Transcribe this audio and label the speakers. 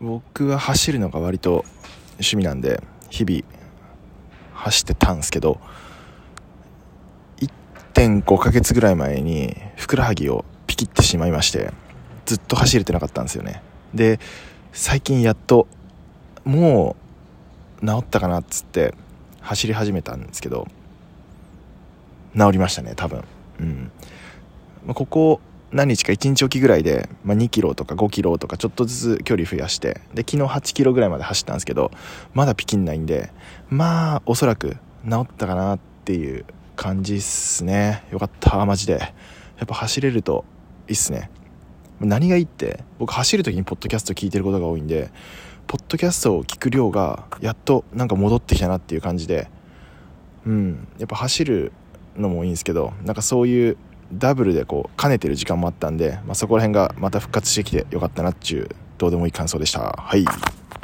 Speaker 1: 僕は走るのが割と趣味なんで日々走ってたんですけど1.5ヶ月ぐらい前にふくらはぎをピキってしまいましてずっと走れてなかったんですよね。で最近やっともう治ったかなっつって走り始めたんですけど治りましたね多分。うん。ここ何日か1日おきぐらいで、まあ、2キロとか5キロとかちょっとずつ距離増やしてで昨日8キロぐらいまで走ったんですけどまだピキんないんでまあおそらく治ったかなっていう感じっすね。よかったマジで。やっぱ走れるといいっすね。何がいいって僕走る時にポッドキャスト聞いてることが多いんでポッドキャストを聞く量がやっとなんか戻ってきたなっていう感じでうんやっぱ走るのもいいんですけどなんかそういうダブルでこう兼ねてる時間もあったんで、まあ、そこら辺がまた復活してきてよかったなっていうどうでもいい感想でした。はい。